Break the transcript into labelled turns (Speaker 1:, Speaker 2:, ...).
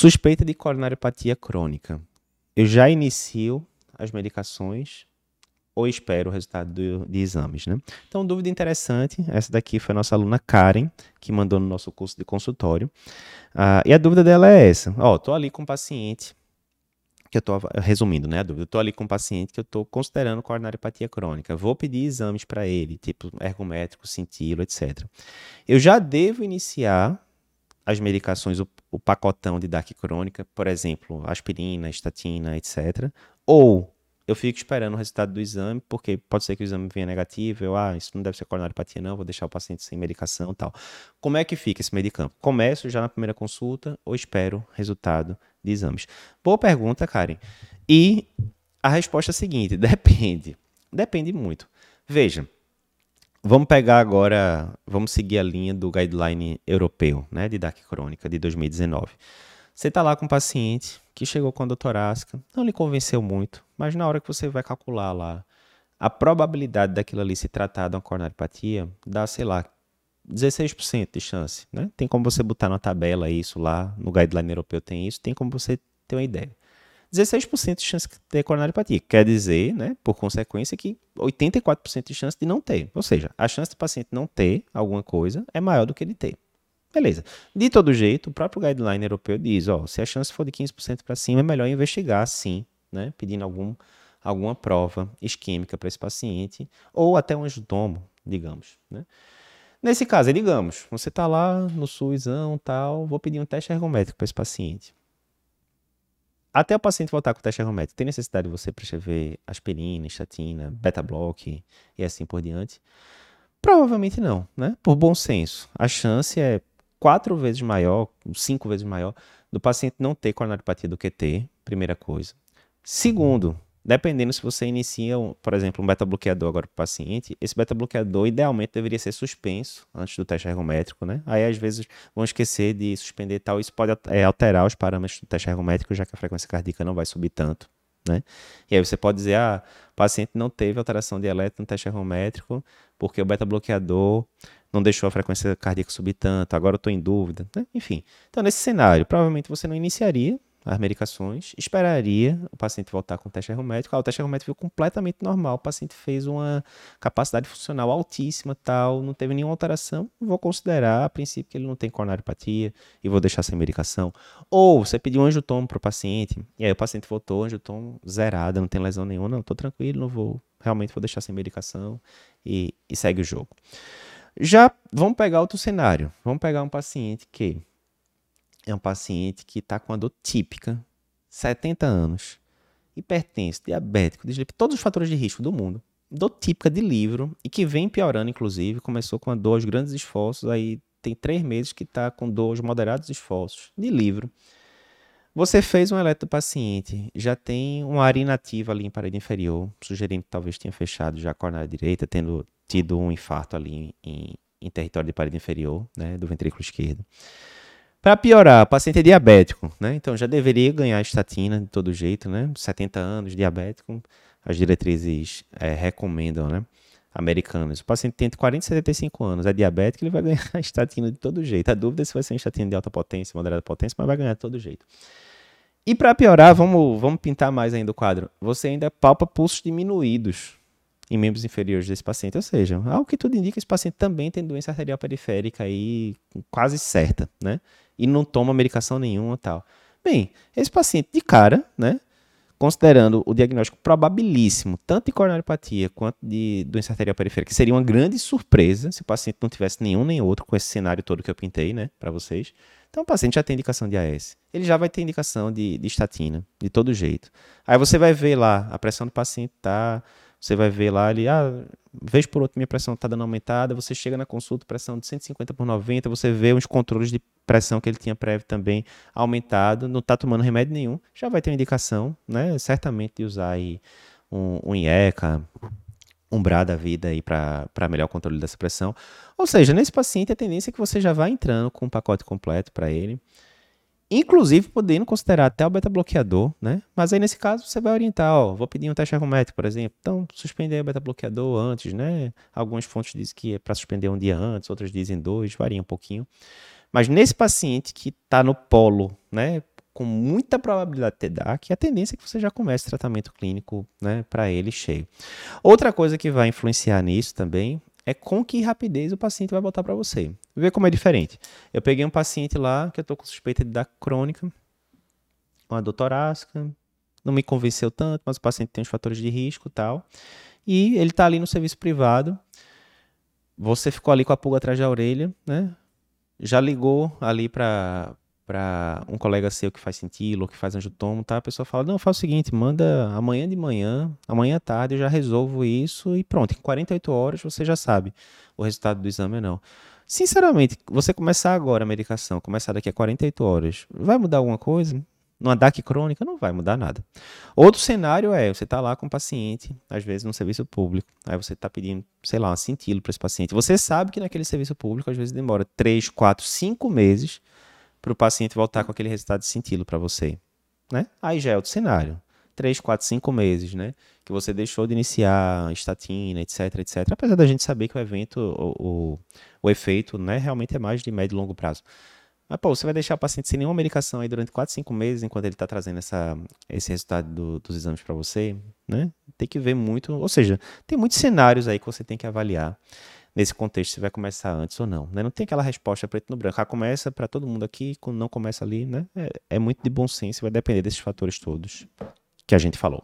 Speaker 1: Suspeita de coronariopatia crônica. Eu já inicio as medicações ou espero o resultado do, de exames, né? Então, dúvida interessante, essa daqui foi a nossa aluna Karen, que mandou no nosso curso de consultório. Uh, e a dúvida dela é essa. Ó, tô ali com um paciente que eu tô, resumindo, né, a dúvida, eu tô ali com um paciente que eu tô considerando coronariopatia crônica, vou pedir exames para ele, tipo ergométrico, cintilo, etc. Eu já devo iniciar as medicações, o, pacotão de DAC crônica, por exemplo, aspirina, estatina, etc. Ou eu fico esperando o resultado do exame, porque pode ser que o exame venha negativo, eu, ah, isso não deve ser coronariopatia não, vou deixar o paciente sem medicação tal. Como é que fica esse medicamento? Começo já na primeira consulta ou espero resultado de exames? Boa pergunta, Karen. E a resposta é a seguinte, depende. Depende muito. Veja, vamos pegar agora, vamos seguir a linha do guideline europeu, né, de DAC crônica de 2019. Você está lá com um paciente que chegou com a torácica, não lhe convenceu muito, mas na hora que você vai calcular lá a probabilidade daquilo ali se tratar de uma coronariopatia, dá, sei lá, 16% de chance, né? Tem como você botar na tabela isso lá, no guideline europeu tem isso, tem como você ter uma ideia. 16% de chance de ter coronariopatia. Quer dizer, né, por consequência, que 84% de chance de não ter. Ou seja, a chance do paciente não ter alguma coisa é maior do que ele ter. Beleza. De todo jeito, o próprio guideline europeu diz, ó, se a chance for de 15% para cima, é melhor investigar, sim, né, pedindo algum, alguma prova isquêmica para esse paciente, ou até um angiotomo, digamos, né. Nesse caso, digamos, você está lá no SUSão, tal, vou pedir um teste ergométrico para esse paciente. Até o paciente voltar com o teste ergométrico, tem necessidade de você prescrever aspirina, estatina, beta-block e assim por diante? Provavelmente não, né? Por bom senso. A chance é quatro vezes maior, cinco vezes maior, do paciente não ter coronariopatia do que ter, primeira coisa. Segundo, dependendo se você inicia, por exemplo, um beta-bloqueador agora para o paciente, esse beta-bloqueador idealmente deveria ser suspenso antes do teste ergométrico, né? Aí às vezes vão esquecer de suspender tal, isso pode é, alterar os parâmetros do teste ergométrico, já que a frequência cardíaca não vai subir tanto. Né? E aí você pode dizer, ah, o paciente não teve alteração de elétron no teste ergométrico porque o beta-bloqueador não deixou a frequência cardíaca subir tanto, agora eu estou em dúvida. Né? Enfim, então nesse cenário, provavelmente você não iniciaria as medicações, esperaria o paciente voltar com o teste ergométrico. Ah, o teste ergométrico ficou completamente normal, o paciente fez uma capacidade funcional altíssima, tal, não teve nenhuma alteração. Vou considerar, a princípio, que ele não tem coronariopatia e vou deixar sem medicação. Ou você pediu um angiotomo para o paciente, e aí o paciente voltou, angiotomo zerado, não tem lesão nenhuma, não, estou tranquilo, não vou, realmente vou deixar sem medicação e, e segue o jogo. Já vamos pegar outro cenário. Vamos pegar um paciente que é um paciente que está com a dor típica, 70 anos, hipertenso, diabético, dislipidemia, todos os fatores de risco do mundo. Dor típica de livro e que vem piorando, inclusive. Começou com a dor aos grandes esforços, aí tem três meses que está com dor aos moderados esforços de livro. Você fez um eletro paciente, já tem uma área inativa ali em parede inferior, sugerindo que talvez tenha fechado já a coronária direita, tendo tido um infarto ali em, em território de parede inferior, né, do ventrículo esquerdo. Para piorar, o paciente é diabético, né? Então já deveria ganhar estatina de todo jeito, né? 70 anos, diabético, as diretrizes é, recomendam, né? Americanas. O paciente tem entre 40 e 75 anos, é diabético, ele vai ganhar estatina de todo jeito. A dúvida é se vai ser estatina de alta potência, moderada potência, mas vai ganhar de todo jeito. E para piorar, vamos, vamos pintar mais ainda o quadro. Você ainda palpa pulsos diminuídos em membros inferiores desse paciente. Ou seja, algo que tudo indica, esse paciente também tem doença arterial periférica aí quase certa, né? E não toma medicação nenhuma tal. Bem, esse paciente de cara, né? Considerando o diagnóstico probabilíssimo, tanto de coronariopatia quanto de doença arterial periférica, que seria uma grande surpresa se o paciente não tivesse nenhum nem outro com esse cenário todo que eu pintei, né, para vocês. Então o paciente já tem indicação de AS. Ele já vai ter indicação de, de estatina, de todo jeito. Aí você vai ver lá, a pressão do paciente tá você vai ver lá, ele, ah, vez por outra minha pressão está dando aumentada, você chega na consulta, pressão de 150 por 90, você vê os controles de pressão que ele tinha prévio também aumentado, não está tomando remédio nenhum, já vai ter uma indicação, né, certamente de usar aí um, um IECA, um BRA da vida aí para melhor controle dessa pressão. Ou seja, nesse paciente a tendência é que você já vai entrando com um pacote completo para ele inclusive podendo considerar até o beta-bloqueador, né? Mas aí nesse caso você vai orientar, ó, vou pedir um teste ergométrico, por exemplo, então suspender o beta-bloqueador antes, né? Algumas fontes dizem que é para suspender um dia antes, outras dizem dois, varia um pouquinho. Mas nesse paciente que está no polo, né? com muita probabilidade de ter DAC, a tendência é que você já comece tratamento clínico né, para ele cheio. Outra coisa que vai influenciar nisso também é com que rapidez o paciente vai botar para você. Vê como é diferente. Eu peguei um paciente lá que eu estou com suspeita de DAC crônica, uma dor torácica, não me convenceu tanto, mas o paciente tem os fatores de risco e tal. E ele está ali no serviço privado. Você ficou ali com a pulga atrás da orelha, né? Já ligou ali para para um colega seu que faz cintilo ou que faz angiotomo, tá? A pessoa fala: "Não, faz o seguinte, manda amanhã de manhã, amanhã à tarde eu já resolvo isso e pronto, em 48 horas você já sabe o resultado do exame ou não". Sinceramente, você começar agora a medicação, começar daqui a 48 horas, vai mudar alguma coisa? Numa DAC crônica não vai mudar nada. Outro cenário é, você está lá com um paciente, às vezes no serviço público, aí você está pedindo, sei lá, um cintilo para esse paciente. Você sabe que naquele serviço público, às vezes demora 3, 4, 5 meses para o paciente voltar com aquele resultado de cintilo para você. Né? Aí já é outro cenário. 3, 4, 5 meses, né? Que você deixou de iniciar estatina, etc, etc. Apesar da gente saber que o evento, o, o, o efeito, né, realmente é mais de médio e longo prazo. Mas, pô, você vai deixar o paciente sem nenhuma medicação aí durante 4, 5 meses enquanto ele está trazendo essa, esse resultado do, dos exames para você, né? Tem que ver muito, ou seja, tem muitos cenários aí que você tem que avaliar nesse contexto se vai começar antes ou não. Né? Não tem aquela resposta preto no branco. Ah, começa para todo mundo aqui, quando não começa ali, né? É, é muito de bom senso, vai depender desses fatores todos que a gente falou.